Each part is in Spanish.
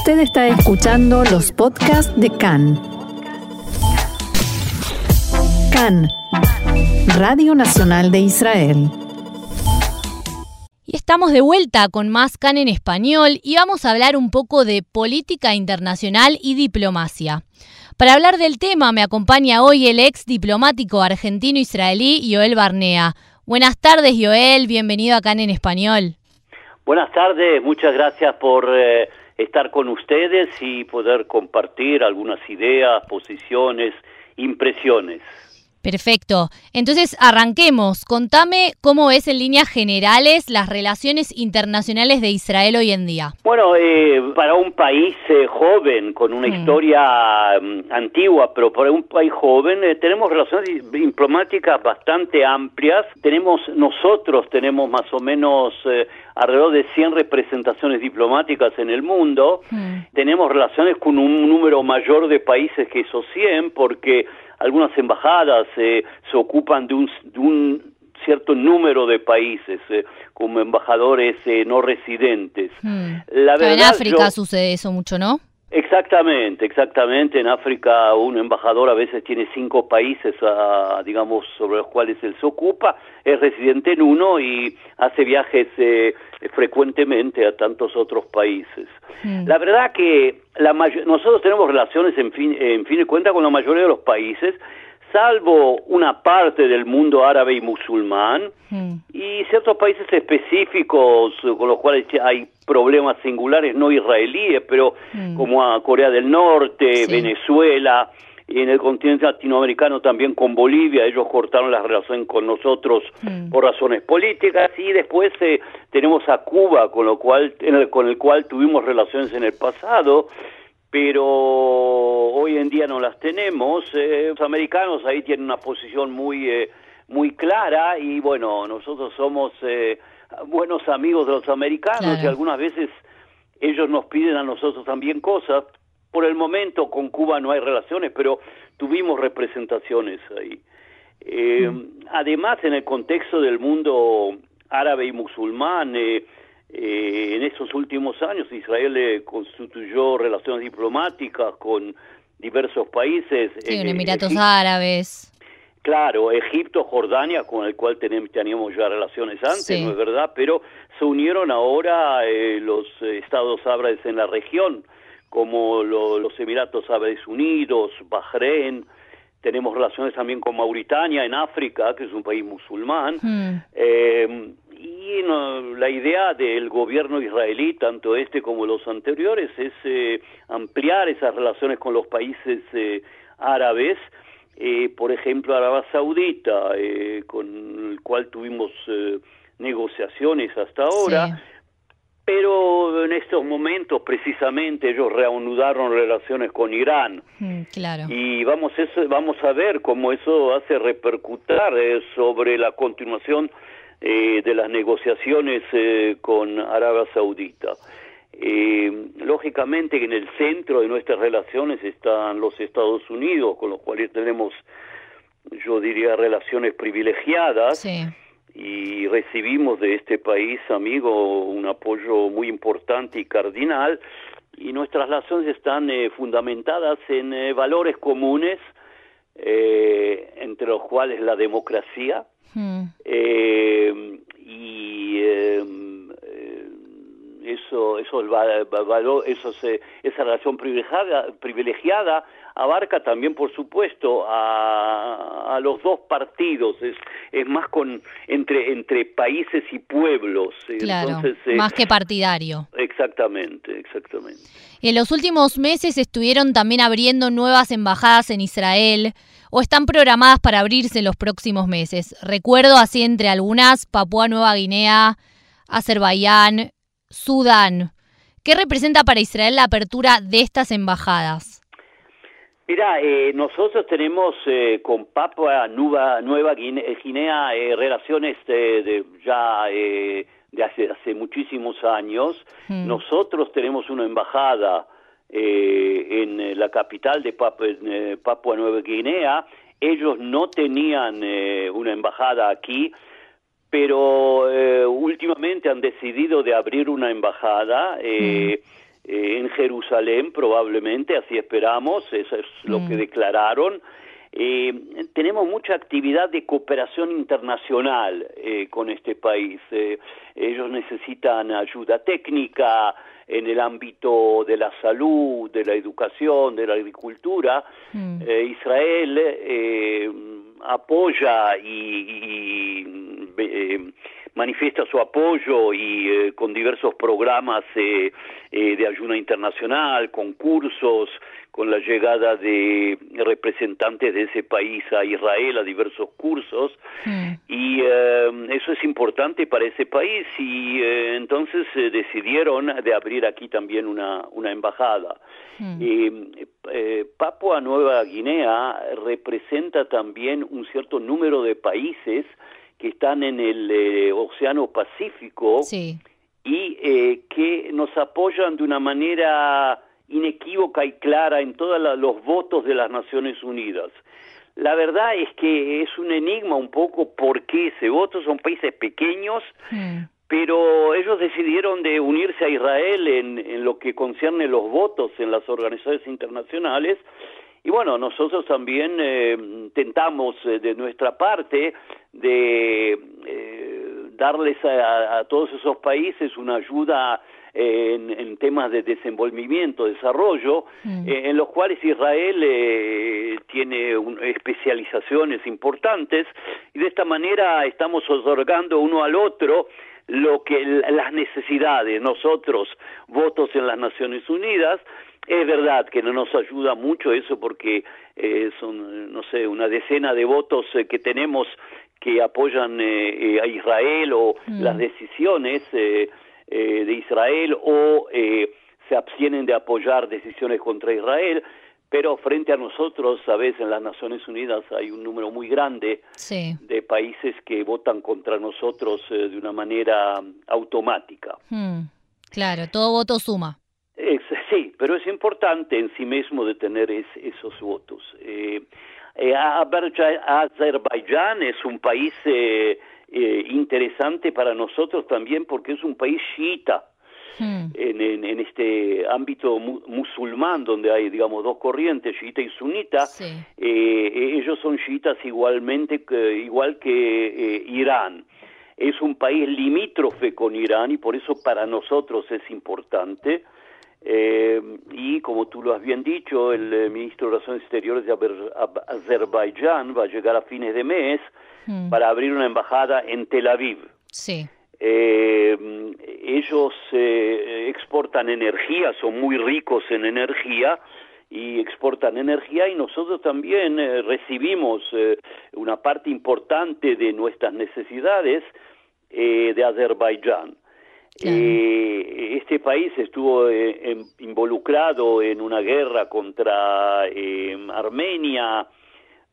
Usted está escuchando los podcasts de CAN. CAN, Radio Nacional de Israel. Y estamos de vuelta con más CAN en español y vamos a hablar un poco de política internacional y diplomacia. Para hablar del tema me acompaña hoy el ex diplomático argentino-israelí Joel Barnea. Buenas tardes Joel, bienvenido a CAN en español. Buenas tardes, muchas gracias por eh, estar con ustedes y poder compartir algunas ideas, posiciones, impresiones. Perfecto. Entonces, arranquemos. Contame cómo es en líneas generales las relaciones internacionales de Israel hoy en día. Bueno, eh, para un país eh, joven, con una Mm. historia mm, antigua, pero para un país joven, eh, tenemos relaciones diplomáticas bastante amplias. Tenemos, nosotros tenemos más o menos eh, alrededor de 100 representaciones diplomáticas en el mundo. Mm. Tenemos relaciones con un número mayor de países que esos 100, porque algunas embajadas eh, se ocupan de un, de un cierto número de países, eh, como embajadores eh, no residentes. Mm. La en África yo- sucede eso mucho, ¿no? Exactamente, exactamente. En África un embajador a veces tiene cinco países, ah, digamos, sobre los cuales él se ocupa, es residente en uno y hace viajes eh, frecuentemente a tantos otros países. Mm. La verdad que la nosotros tenemos relaciones, en fin, en fin de cuentas, con la mayoría de los países, salvo una parte del mundo árabe y musulmán, Mm. y ciertos países específicos con los cuales hay problemas singulares no israelíes, pero Mm. como a Corea del Norte, Sí. Venezuela, y en el continente latinoamericano también con Bolivia, ellos cortaron la relación con nosotros Mm. por razones políticas y después eh, tenemos a Cuba con lo cual en el- con el cual tuvimos relaciones en el pasado pero hoy en día no las tenemos. Eh, los americanos ahí tienen una posición muy eh, muy clara y bueno, nosotros somos eh, buenos amigos de los americanos Claro. y algunas veces ellos nos piden a nosotros también cosas. Por el momento con Cuba no hay relaciones, pero tuvimos representaciones ahí. Eh, Además, en el contexto del mundo árabe y musulmán, eh, eh, en esos últimos años Israel eh, constituyó relaciones diplomáticas con diversos países. Sí, en Eh, Emiratos Egip- Árabes. Claro, Egipto, Jordania, con el cual teníamos ya relaciones antes, Sí. ¿no es verdad? Pero se unieron ahora eh, los eh, estados árabes en la región, como lo- los Emiratos Árabes Unidos, Bahrein. Tenemos relaciones también con Mauritania en África, que es un país musulmán. Mm. Eh, idea del gobierno israelí, tanto este como los anteriores, es eh, ampliar esas relaciones con los países eh, árabes, eh, por ejemplo Arabia Saudita, eh, con el cual tuvimos eh, negociaciones hasta ahora, Sí. pero en estos momentos precisamente ellos reanudaron relaciones con Irán. Mm, claro. Y vamos, eso, vamos a ver cómo eso hace repercutir eh, sobre la continuación eh, de las negociaciones eh, con Arabia Saudita. Eh, lógicamente en el centro de nuestras relaciones están los Estados Unidos, con los cuales tenemos, yo diría, relaciones privilegiadas Sí. y recibimos de este país, amigo, un apoyo muy importante y cardinal y nuestras relaciones están eh, fundamentadas en eh, valores comunes, eh, entre los cuales la democracia Mm. eh, y eh, eh, eso, eso, el va- va- valor, esa relación privilegiada, privilegiada abarca también, por supuesto, a, a los dos partidos. Es, es más con entre entre países y pueblos. Claro. Entonces, eh, Más que partidario. exactamente, exactamente. En los últimos meses estuvieron también abriendo nuevas embajadas en Israel o están programadas para abrirse en los próximos meses. Recuerdo así entre algunas Papúa Nueva Guinea, Azerbaiyán, Sudán. ¿Qué representa para Israel la apertura de estas embajadas? Mira, eh, nosotros tenemos eh, con Papua Nueva, Nueva Guine- Guinea eh, relaciones de, de ya eh, de hace, hace muchísimos años. Mm. Nosotros tenemos una embajada eh, en eh, la capital de Papua, eh, Papua Nueva Guinea. Ellos no tenían eh, una embajada aquí, pero eh, últimamente han decidido de abrir una embajada. eh, en Jerusalén probablemente, así esperamos, eso es lo que mm. declararon. Eh, tenemos mucha actividad de cooperación internacional eh, con este país. Eh, ellos necesitan ayuda técnica en el ámbito de la salud, de la educación, de la agricultura. Mm. Israel apoya y, y manifiesta su apoyo y con diversos programas de ayuda internacional, concursos, con la llegada de representantes de ese país a Israel a diversos cursos y eh, eso es importante para ese país y eh, entonces eh, decidieron de abrir aquí también una, una embajada. Hmm. Papua Nueva Guinea representa también un cierto número de países que están en el Océano Pacífico y que nos apoyan de una manera inequívoca y clara en todos los votos de las Naciones Unidas. La verdad es que es un enigma un poco por qué ese voto, son países pequeños, pero ellos decidieron de unirse a Israel en, lo que concierne los votos en las organizaciones internacionales y bueno, nosotros también eh, intentamos eh, de nuestra parte de eh, darles a, todos esos países una ayuda en, temas de desenvolvimiento, desarrollo, mm. eh, en los cuales Israel eh, tiene especializaciones importantes y de esta manera estamos otorgando uno al otro lo que las necesidades, nosotros votos en las Naciones Unidas, es verdad que no nos ayuda mucho eso porque eh, son, no sé, una decena de votos que tenemos que apoyan a Israel o mm. las decisiones eh, de Israel o eh, se abstienen de apoyar decisiones contra Israel, pero frente a nosotros, a veces en las Naciones Unidas hay un número muy grande de países que votan contra nosotros eh, de una manera automática. Hmm. Claro, todo voto suma. sí, pero es importante en sí mismo de tener esos votos. Eh, Azerbaiyán es un país eh, interesante para nosotros también porque es un país chiita. Hmm. En, en, este ámbito musulmán donde hay digamos dos corrientes chiita y sunita eh, ellos son chiitas igualmente igual que eh, Irán es un país limítrofe con Irán y por eso para nosotros es importante y como tú lo has bien dicho, el ministro de Relaciones Exteriores de Azerbaiyán va a llegar a fines de mes Mm. para abrir una embajada en Tel Aviv. Sí. Eh, ellos eh, exportan energía, son muy ricos en energía y exportan energía y nosotros también eh, recibimos una parte importante de nuestras necesidades de Azerbaiyán. Este país estuvo involucrado en una guerra contra Armenia,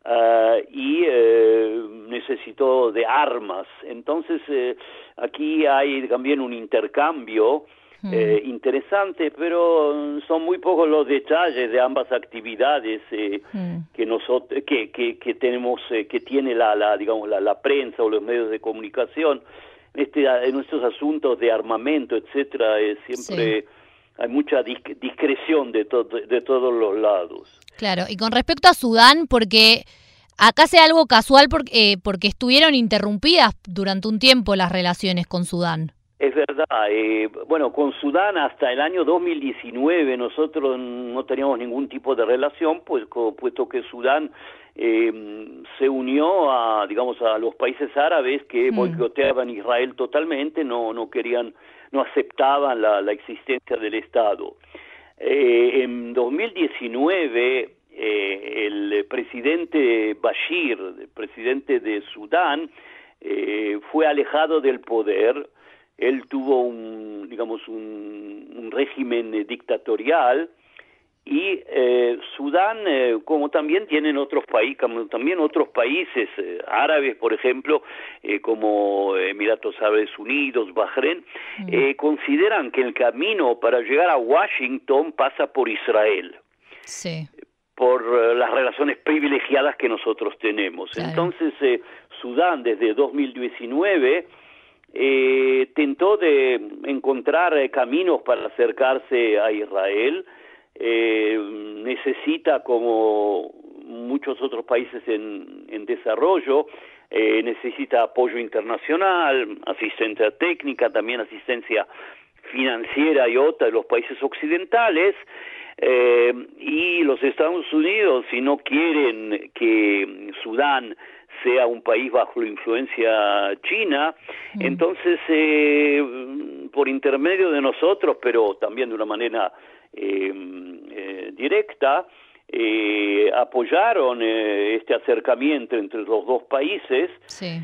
Uh, y eh, necesitó de armas. Entonces, eh, aquí hay también un intercambio hmm. eh, interesante, pero son muy pocos los detalles de ambas actividades hmm. que nosotros que, que, que tenemos que tiene la, la digamos la, la, prensa o los medios de comunicación este en nuestros asuntos de armamento etcétera siempre hay mucha discreción de, de todos los lados. Claro, y con respecto a Sudán, porque acá sea algo casual porque, eh, porque estuvieron interrumpidas durante un tiempo las relaciones con Sudán. Es verdad. Eh, bueno, con Sudán hasta el año 2019 nosotros no teníamos ningún tipo de relación, pues puesto que Sudán eh, se unió a, digamos, a los países árabes que mm. boicoteaban Israel totalmente, no, no querían no aceptaban la, la existencia del Estado. Eh, en 2019, eh, el presidente Bashir, el presidente de Sudán, eh, fue alejado del poder. Él tuvo un, digamos, un, un régimen dictatorial y eh, Sudán, eh, como también tienen otros países, también otros países eh, árabes, por ejemplo, como Emiratos Árabes Unidos, Bahrein, mm. consideran que el camino para llegar a Washington pasa por Israel. Sí. por las relaciones privilegiadas que nosotros tenemos. Entonces, Sudán desde 2019 eh, tentó de encontrar eh, caminos para acercarse a Israel, eh, necesita como muchos otros países en, en desarrollo, eh, necesita apoyo internacional, asistencia técnica, también asistencia financiera y otra de los países occidentales, eh, y los Estados Unidos, si no quieren que Sudán sea un país bajo la influencia china, mm. entonces eh, por intermedio de nosotros, pero también de una manera directa, eh, apoyaron eh, este acercamiento entre los dos países. Sí.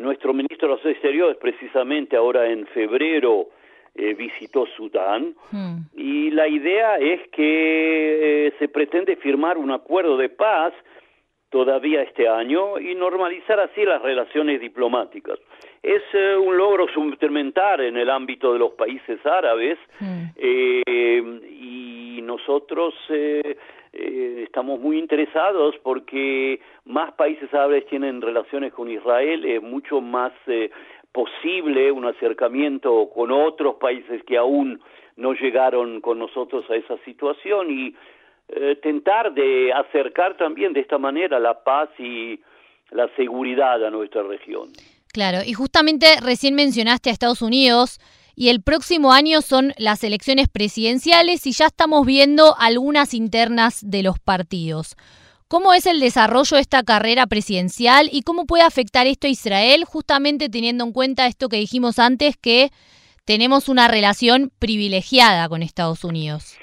nuestro ministro de los Exteriores, precisamente ahora en febrero, eh, visitó Sudán hmm. y la idea es que eh, se pretende firmar un acuerdo de paz todavía este año y normalizar así las relaciones diplomáticas. Es eh, un logro suplementar en el ámbito de los países árabes hmm. y nosotros estamos muy interesados porque más países árabes tienen relaciones con Israel, es mucho más posible un acercamiento con otros países que aún no llegaron con nosotros a esa situación y eh, tentar de acercar también de esta manera la paz y la seguridad a nuestra región. Claro, y justamente recién mencionaste a Estados Unidos y el próximo año son las elecciones presidenciales y ya estamos viendo algunas internas de los partidos. ¿Cómo es el desarrollo de esta carrera presidencial y cómo puede afectar esto a Israel, justamente teniendo en cuenta esto que dijimos antes, que tenemos una relación privilegiada con Estados Unidos?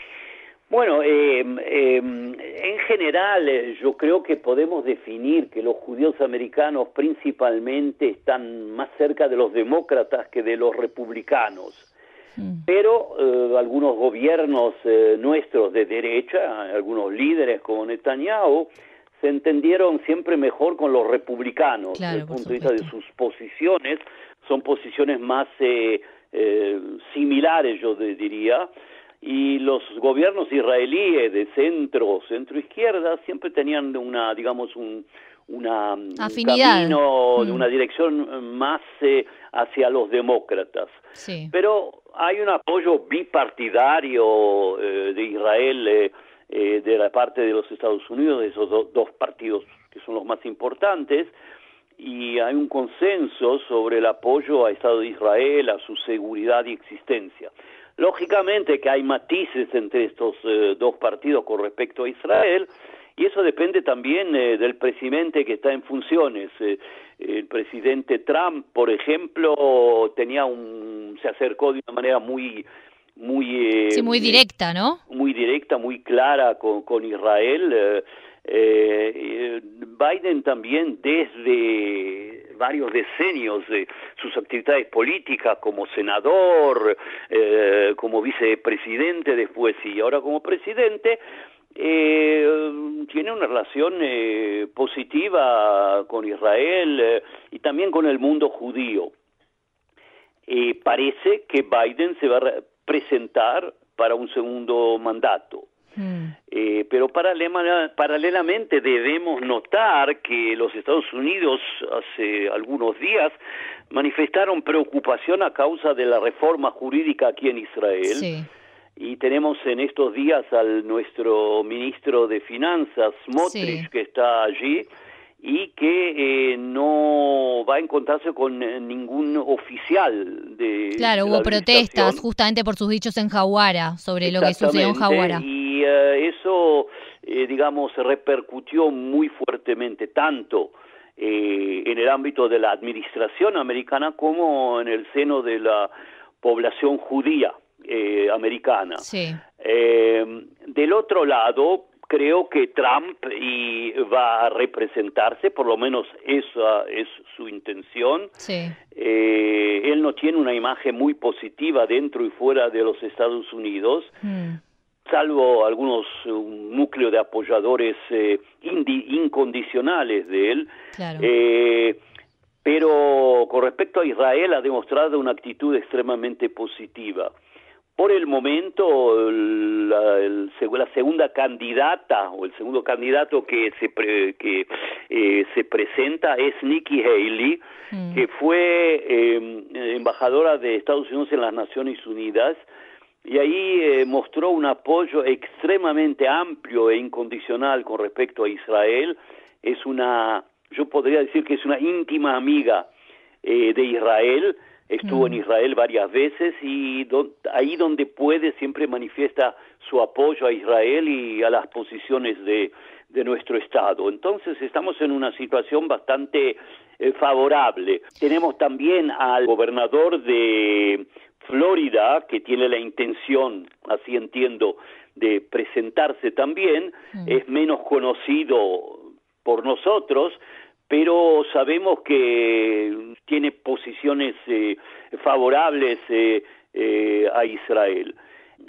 Bueno, eh, eh, en general eh, yo creo que podemos definir que los judíos americanos principalmente están más cerca de los demócratas que de los republicanos. Mm. Pero eh, algunos gobiernos eh, nuestros de derecha, algunos líderes como Netanyahu, se entendieron siempre mejor con los republicanos desde el punto de vista de sus posiciones. Son posiciones más eh, similares, yo diría. Y los gobiernos israelíes de centro, centro izquierda, siempre tenían una, digamos, un, una mm, camino de mm. una dirección más hacia los demócratas. Sí. Pero hay un apoyo bipartidario eh, de Israel eh, eh, de la parte de los Estados Unidos, de esos dos partidos que son los más importantes, y hay un consenso sobre el apoyo a Estado de Israel, a su seguridad y existencia. Lógicamente que hay matices entre estos dos partidos con respecto a Israel, y eso depende también del presidente que está en funciones el presidente Trump, por ejemplo, tenía un se acercó de una manera muy muy sí, muy directa, ¿no? Muy directa, muy clara con, con Israel. Eh, Biden también desde varios decenios de sus actividades políticas como senador, eh, como vicepresidente después y ahora como presidente, eh, tiene una relación eh, positiva con Israel eh, y también con el mundo judío. Eh, parece que Biden se va a presentar para un segundo mandato. Hmm. pero paralelamente debemos notar que los Estados Unidos hace algunos días manifestaron preocupación a causa de la reforma jurídica aquí en Israel. Sí y tenemos en estos días al nuestro ministro de Finanzas, Smotrich, que está allí y que eh, no va a encontrarse con eh, ningún oficial de Claro, hubo protestas justamente por sus dichos en Jaguara, sobre lo que sucedió en Jaguara. Y eh, eso, digamos, repercutió muy fuertemente, tanto en el ámbito de la administración americana como en el seno de la población judía eh, americana. Eh, del otro lado, creo que Trump y va a representarse, por lo menos esa es su intención. Eh, él no tiene una imagen muy positiva dentro y fuera de los Estados Unidos. Hmm. salvo algunos un núcleo de apoyadores incondicionales de él, pero con respecto a Israel ha demostrado una actitud extremadamente positiva. Por el momento, la, la, segunda candidata o el segundo candidato que se que eh, se presenta es Nikki Haley, mm. que fue em, embajadora de Estados Unidos en las Naciones Unidas y ahí eh, mostró un apoyo extremadamente amplio e incondicional con respecto a Israel. Es una, yo podría decir que es una íntima amiga eh, de Israel. Estuvo en mm. Israel varias veces y ahí donde puede siempre manifiesta su apoyo a Israel y a las posiciones de, de nuestro Estado. Entonces estamos en una situación bastante eh, favorable. Tenemos también al gobernador de Florida, que tiene la intención, así entiendo, de presentarse también, mm. es menos conocido por nosotros, pero sabemos que tiene posiciones eh, favorables eh, a Israel.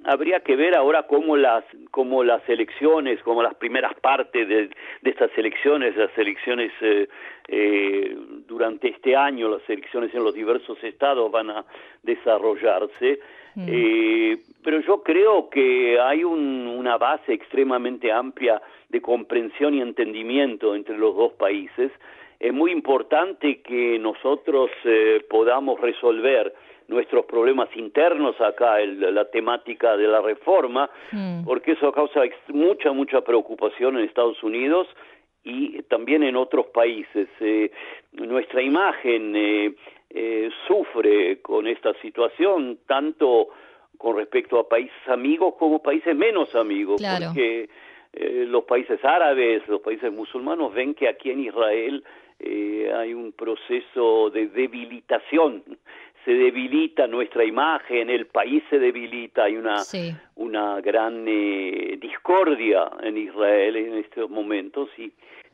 Habría que ver ahora cómo las cómo las elecciones como las primeras partes de, de estas elecciones las elecciones eh, eh, durante este año las elecciones en los diversos estados van a desarrollarse mm. eh, pero yo creo que hay un, una base extremadamente amplia de comprensión y entendimiento entre los dos países es muy importante que nosotros eh, podamos resolver nuestros problemas internos acá, la temática de la reforma, mm. porque eso causa mucha, mucha preocupación en Estados Unidos y también en otros países. Eh, nuestra imagen eh, eh, sufre con esta situación, tanto con respecto a países amigos como países menos amigos, porque los países árabes, los países musulmanos ven que aquí en Israel hay un proceso de debilitación. Se debilita nuestra imagen, el país se debilita, hay una, una gran eh, discordia en Israel en estos momentos y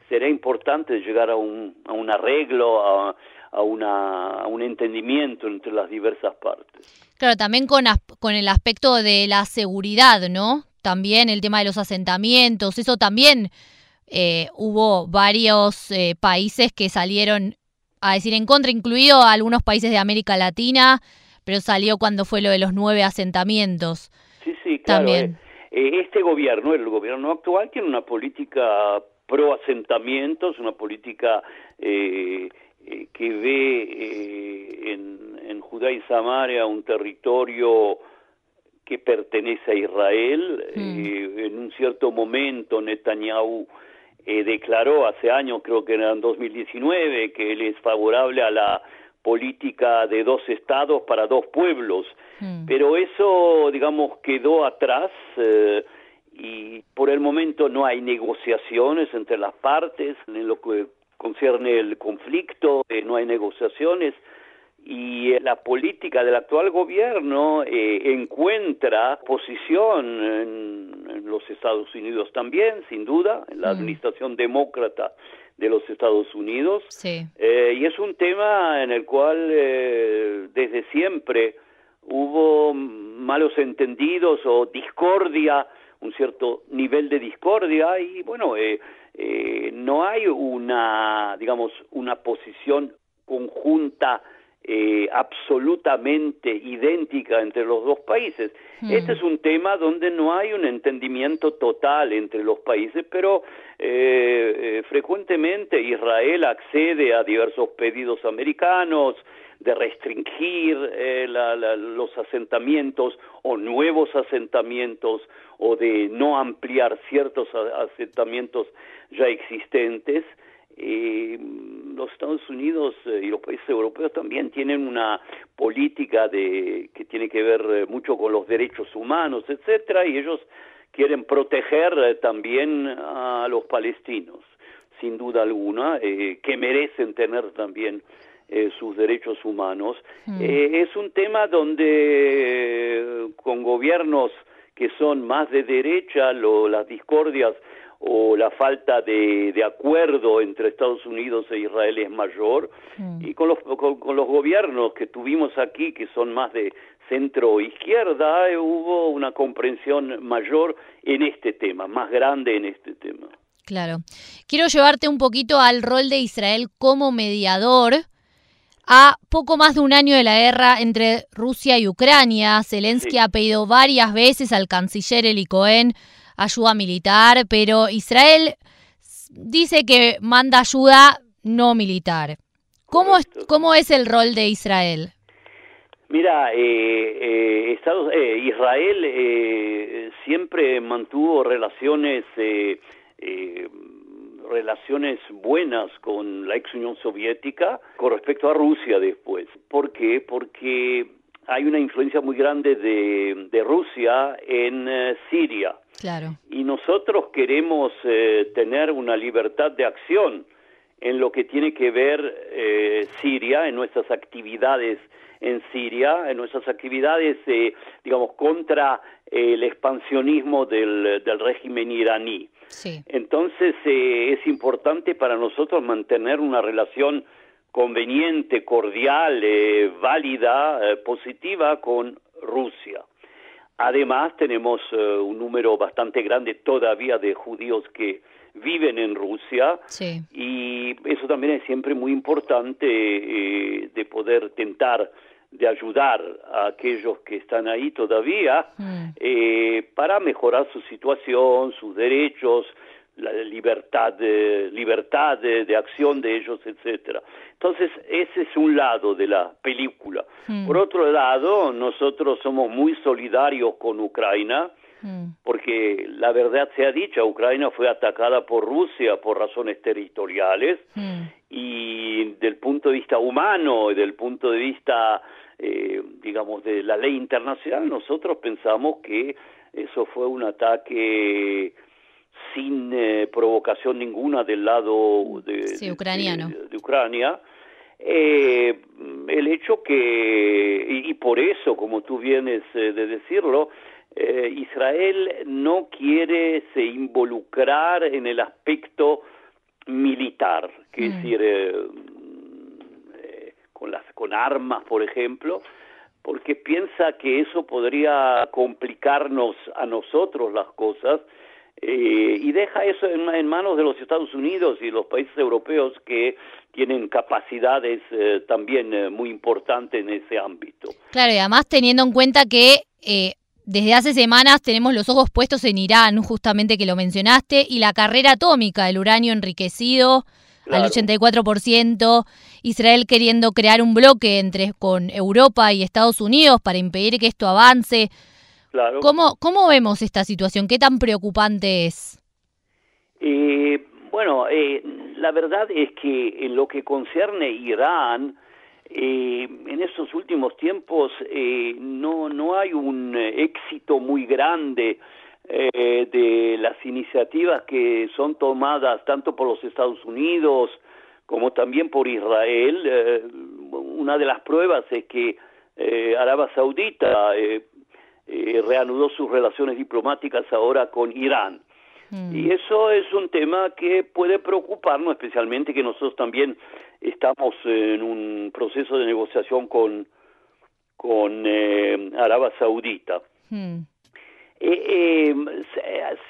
será importante llegar a un, a un arreglo, a, a, una, a un entendimiento entre las diversas partes. Claro, también con, con el aspecto de la seguridad, ¿no? También el tema de los asentamientos, eso también eh, hubo varios eh, países que salieron a decir en contra, incluido algunos países de América Latina, pero salió cuando fue lo de los nueve asentamientos. Sí, sí, claro. También. Eh, eh, este gobierno, el gobierno actual, tiene una política pro asentamientos, una política eh, que ve en, en Judá y Samaria un territorio que pertenece a Israel. Mm. en un cierto momento Netanyahu eh, declaró hace años, creo que era en 2019, que él es favorable a la política de dos estados para dos pueblos, hmm. pero eso, digamos, quedó atrás eh, y por el momento no hay negociaciones entre las partes en lo que concierne el conflicto, eh, no hay negociaciones y eh, la política del actual gobierno eh, encuentra posición en, los Estados Unidos también, sin duda, en la mm. administración demócrata de los Estados Unidos. Eh, y es un tema en el cual desde siempre hubo malos entendidos o discordia, un cierto nivel de discordia y bueno, no hay una, digamos, una posición conjunta eh, absolutamente idéntica entre los dos países. Hmm. Este es un tema donde no hay un entendimiento total entre los países, pero eh, eh, frecuentemente Israel accede a diversos pedidos americanos de restringir los asentamientos o nuevos asentamientos o de no ampliar ciertos asentamientos ya existentes eh, los Estados Unidos eh, y los países europeos también tienen una política de que tiene que ver eh, mucho con los derechos humanos, etcétera, y ellos quieren proteger eh, también a los palestinos, sin duda alguna, que merecen tener también sus derechos humanos. Hmm. es un tema donde con gobiernos que son más de derecha, lo, las discordias o la falta de, de, acuerdo entre Estados Unidos e Israel es mayor mm. y con los, con, los gobiernos que tuvimos aquí que son más de centro izquierda eh, hubo una comprensión mayor en este tema, más grande en este tema. Claro. Quiero llevarte un poquito al rol de Israel como mediador. A poco más de un año de la guerra entre Rusia y Ucrania, Zelensky ha pedido varias veces al canciller Eli Cohen ayuda militar, pero Israel dice que manda ayuda no militar. ¿Cómo es, ¿Cómo es el rol de Israel? Mira, eh, eh, Estados, eh, Israel siempre mantuvo relaciones relaciones buenas con la ex Unión Soviética con respecto a Rusia después. ¿Por qué? Porque hay una influencia muy grande de, de Rusia en Siria. Claro. Y nosotros queremos tener una libertad de acción en lo que tiene que ver Siria, en nuestras actividades en Siria, en nuestras actividades, eh, digamos, contra el expansionismo del, régimen iraní. Entonces eh, es importante para nosotros mantener una relación conveniente, cordial, eh, válida, positiva con Rusia. Además, tenemos un número bastante grande todavía de judíos que viven en Rusia y eso también es siempre muy importante de poder tentar de ayudar a aquellos que están ahí todavía mm. eh, para mejorar su situación, sus derechos, la libertad de, libertad de, acción de ellos, etcétera. Entonces, ese es un lado de la película. Mm. Por otro lado, nosotros somos muy solidarios con Ucrania, mm. porque la verdad sea dicha, Ucrania fue atacada por Rusia por razones territoriales y del punto de vista humano y del punto de vista eh, digamos, de la ley internacional, nosotros pensamos que eso fue un ataque sin eh, provocación ninguna del lado de, ucraniano. de, Ucrania. Eh, el hecho que, y, por eso, como tú vienes de decirlo, Israel no quiere se involucrar en el aspecto militar, que es mm. decir, con las con armas, por ejemplo, porque piensa que eso podría complicarnos a nosotros las cosas eh, y deja eso en, manos de los Estados Unidos y los países europeos que tienen capacidades eh, también eh, muy importantes en ese ámbito. Claro, y además teniendo en cuenta que desde hace semanas tenemos los ojos puestos en Irán, justamente que lo mencionaste, y la carrera atómica, el uranio enriquecido al 84%, Israel queriendo crear un bloque entre con Europa y Estados Unidos para impedir que esto avance. Claro. ¿Cómo, cómo vemos esta situación? ¿Qué tan preocupante es? Eh, bueno, eh, la verdad es que en lo que concierne Irán, eh, en estos últimos tiempos no, no hay un éxito muy grande eh, de las iniciativas que son tomadas tanto por los Estados Unidos como también por Israel. Eh, una de las pruebas es que eh, Arabia Saudita eh, reanudó sus relaciones diplomáticas ahora con Irán. Mm. Y eso es un tema que puede preocuparnos, especialmente que nosotros también estamos en un proceso de negociación con, con Arabia Saudita. Mm. Eh, em,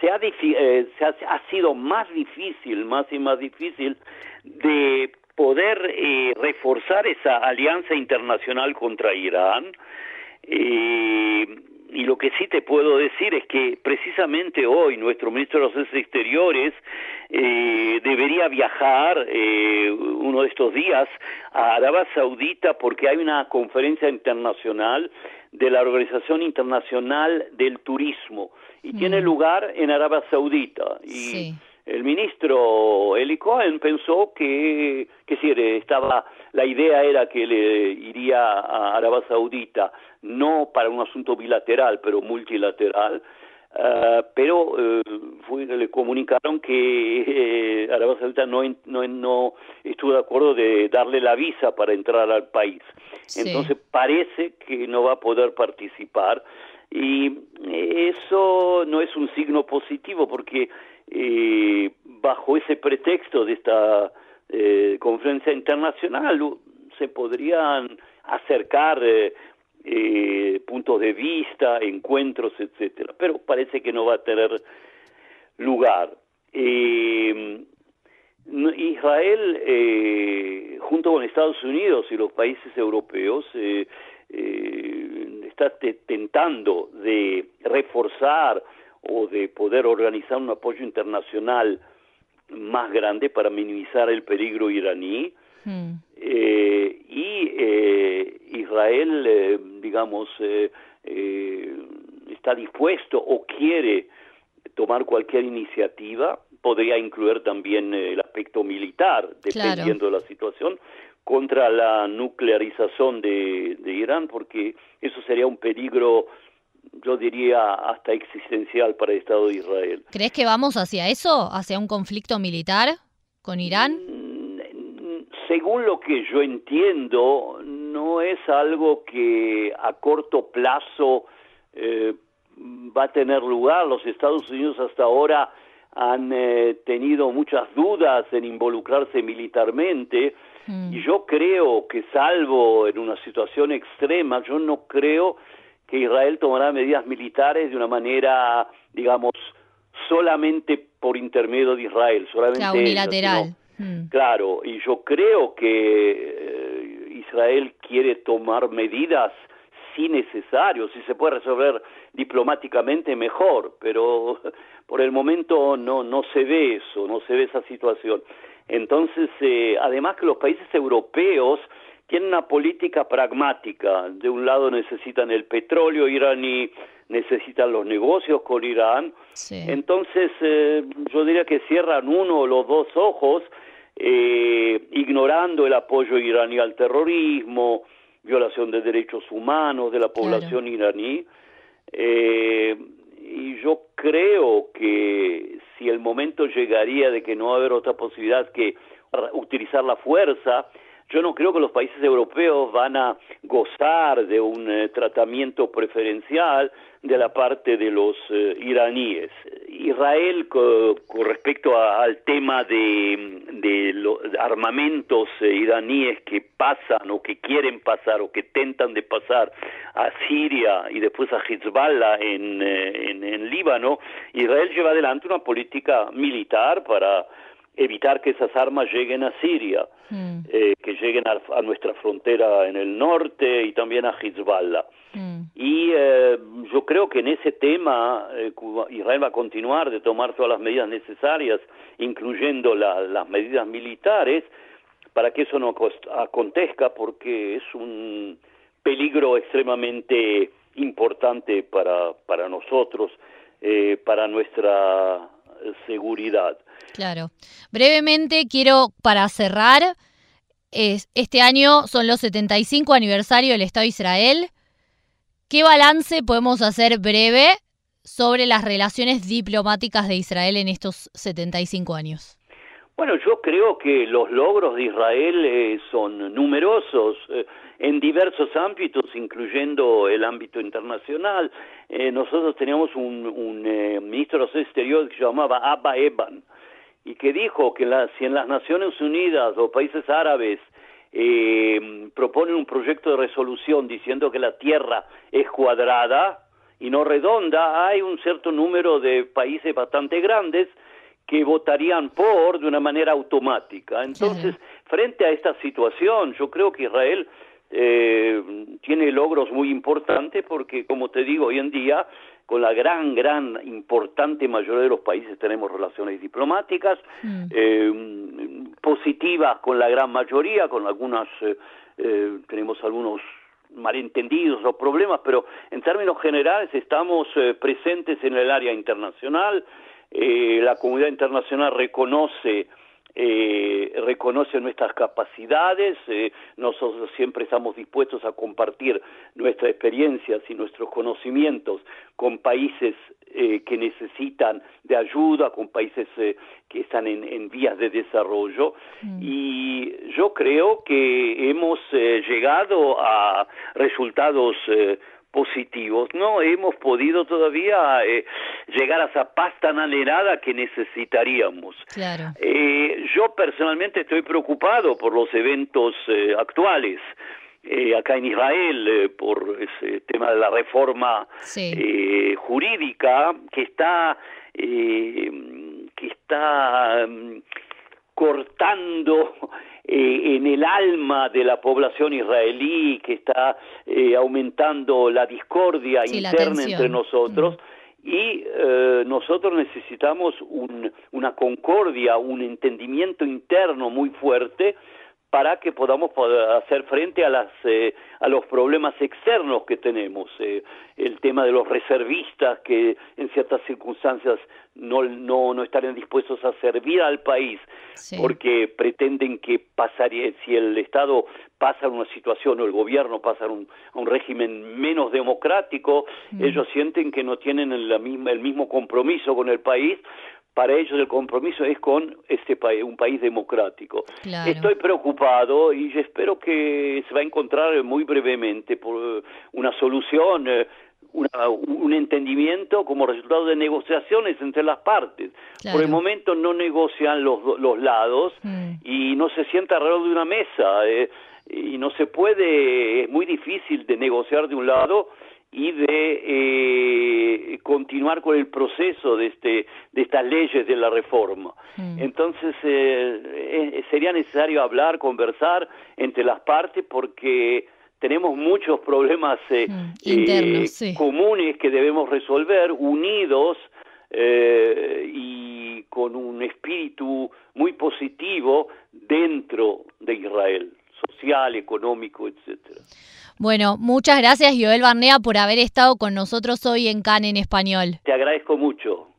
se, ha, eh, se ha, sido más difícil, más y más difícil de poder eh, reforzar esa alianza internacional contra Irán. Y lo que sí te puedo decir es que precisamente hoy nuestro ministro de los Exteriores debería viajar uno de estos días a Arabia Saudita porque hay una conferencia internacional de la Organización Internacional del Turismo y mm. tiene lugar en Arabia Saudita. Y el ministro Eli Cohen pensó que, que si estaba, la idea era que le iría a Arabia Saudita, no para un asunto bilateral, pero multilateral, Uh, pero uh, fue, le comunicaron que eh, Arabia Saudita no, no, no, estuvo de acuerdo de darle la visa para entrar al país. Entonces parece que no va a poder participar y eso no es un signo positivo porque eh, bajo ese pretexto de esta eh, conferencia internacional se podrían acercar eh, eh, puntos de vista, encuentros, etcétera. Pero parece que no va a tener lugar. Eh, Israel, eh, junto con Estados Unidos y los países europeos, eh, está tentando de reforzar o de poder organizar un apoyo internacional más grande para minimizar el peligro iraní. Hmm. Eh, y eh, Israel, eh, digamos, está dispuesto o quiere tomar cualquier iniciativa, podría incluir también el aspecto militar, dependiendo de la situación, contra la nuclearización de, de Irán, porque eso sería un peligro yo diría hasta existencial para el Estado de Israel. ¿Crees que vamos hacia eso, hacia un conflicto militar con Irán? Mm, según lo que yo entiendo, no es algo que a corto plazo eh, va a tener lugar. Los Estados Unidos hasta ahora han eh, tenido muchas dudas en involucrarse militarmente mm. y yo creo que salvo en una situación extrema, yo no creo que Israel tomará medidas militares de una manera, digamos, solamente por intermedio de Israel, solamente unilateral. Mm. Claro, y yo creo que eh, Israel quiere tomar medidas si necesario, si se puede resolver diplomáticamente mejor, pero por el momento no no se ve eso, no se ve esa situación. Entonces, eh, además que los países europeos tienen una política pragmática. De un lado necesitan el petróleo iraní, necesitan los negocios con Irán. Entonces, eh, yo diría que cierran uno o los dos ojos, eh, ignorando el apoyo iraní al terrorismo, violación de derechos humanos de la población iraní. Eh, y yo creo que si el momento llegaría de que no va a haber otra posibilidad que utilizar la fuerza, yo no creo que los países europeos van a gozar de un eh, tratamiento preferencial de la parte de los eh, iraníes. Israel, con respecto al tema de, los armamentos eh, iraníes que pasan o que quieren pasar o que tentan de pasar a Siria y después a Hezbollah en, en Líbano, Israel lleva adelante una política militar para evitar que esas armas lleguen a Siria, mm. eh, que lleguen a, nuestra frontera en el norte y también a Hezbollah. Mm. Y eh, yo creo que en ese tema eh, Israel va a continuar de tomar todas las medidas necesarias, incluyendo las medidas militares, para que eso no acontezca, porque es un peligro extremadamente importante para, para nosotros, para nuestra seguridad. Claro. Brevemente quiero, para cerrar, este año son los 75 aniversario del Estado de Israel. ¿Qué balance podemos hacer breve sobre las relaciones diplomáticas de Israel en estos 75 años? Bueno, yo creo que los logros de Israel eh, son numerosos eh, en diversos ámbitos, incluyendo el ámbito internacional. Eh, nosotros teníamos un, un ministro de Exteriores que se llamaba Abba Eban, y que dijo que si en las Naciones Unidas o países árabes eh, proponen un proyecto de resolución diciendo que la Tierra es cuadrada y no redonda, hay un cierto número de países bastante grandes que votarían por de una manera automática. Entonces, frente a esta situación, yo creo que Israel eh, tiene logros muy importantes porque, como te digo, hoy en día con la gran, gran, importante mayoría de los países tenemos relaciones diplomáticas, mm. eh, positivas con la gran mayoría, con algunas, eh, eh, tenemos algunos malentendidos o problemas, pero en términos generales estamos presentes en el área internacional, la comunidad internacional reconoce eh, reconoce nuestras capacidades, eh, nosotros siempre estamos dispuestos a compartir nuestras experiencias y nuestros conocimientos con países eh, que necesitan de ayuda, con países eh, que están en, vías de desarrollo. Mm. Y yo creo que hemos llegado a resultados positivos. No hemos podido todavía eh, llegar a esa paz tan anhelada que necesitaríamos. Eh, yo personalmente estoy preocupado por los eventos eh, actuales. acá en Israel por ese tema de la reforma jurídica que está que está mm, cortando eh, en el alma de la población israelí, que está eh, aumentando la discordia interna entre nosotros. Y nosotros necesitamos una concordia, un entendimiento interno muy fuerte para que podamos hacer frente a las eh, a los problemas externos que tenemos eh, el tema de los reservistas que en ciertas circunstancias no no no estarían dispuestos a servir al país porque pretenden que pasaría si el estado pasa a una situación o el gobierno pasa a un, un régimen menos democrático mm. ellos sienten que no tienen el mismo compromiso con el país para ellos el compromiso es con este país, un país democrático. Estoy preocupado y espero que se va a encontrar muy brevemente por una solución, eh, un entendimiento como resultado de negociaciones entre las partes. Por el momento no negocian los, los lados mm. y no se sienta alrededor de una mesa. Eh, y no se puede, es muy difícil de negociar de un lado y de eh, continuar con el proceso de este de estas leyes de la reforma mm. entonces eh, eh, sería necesario hablar conversar entre las partes porque tenemos muchos problemas mm. comunes que debemos resolver unidos y con un espíritu muy positivo dentro de Israel social económico etcétera bueno, muchas gracias Joel Barnea por haber estado con nosotros hoy en CAN en español. Te agradezco mucho.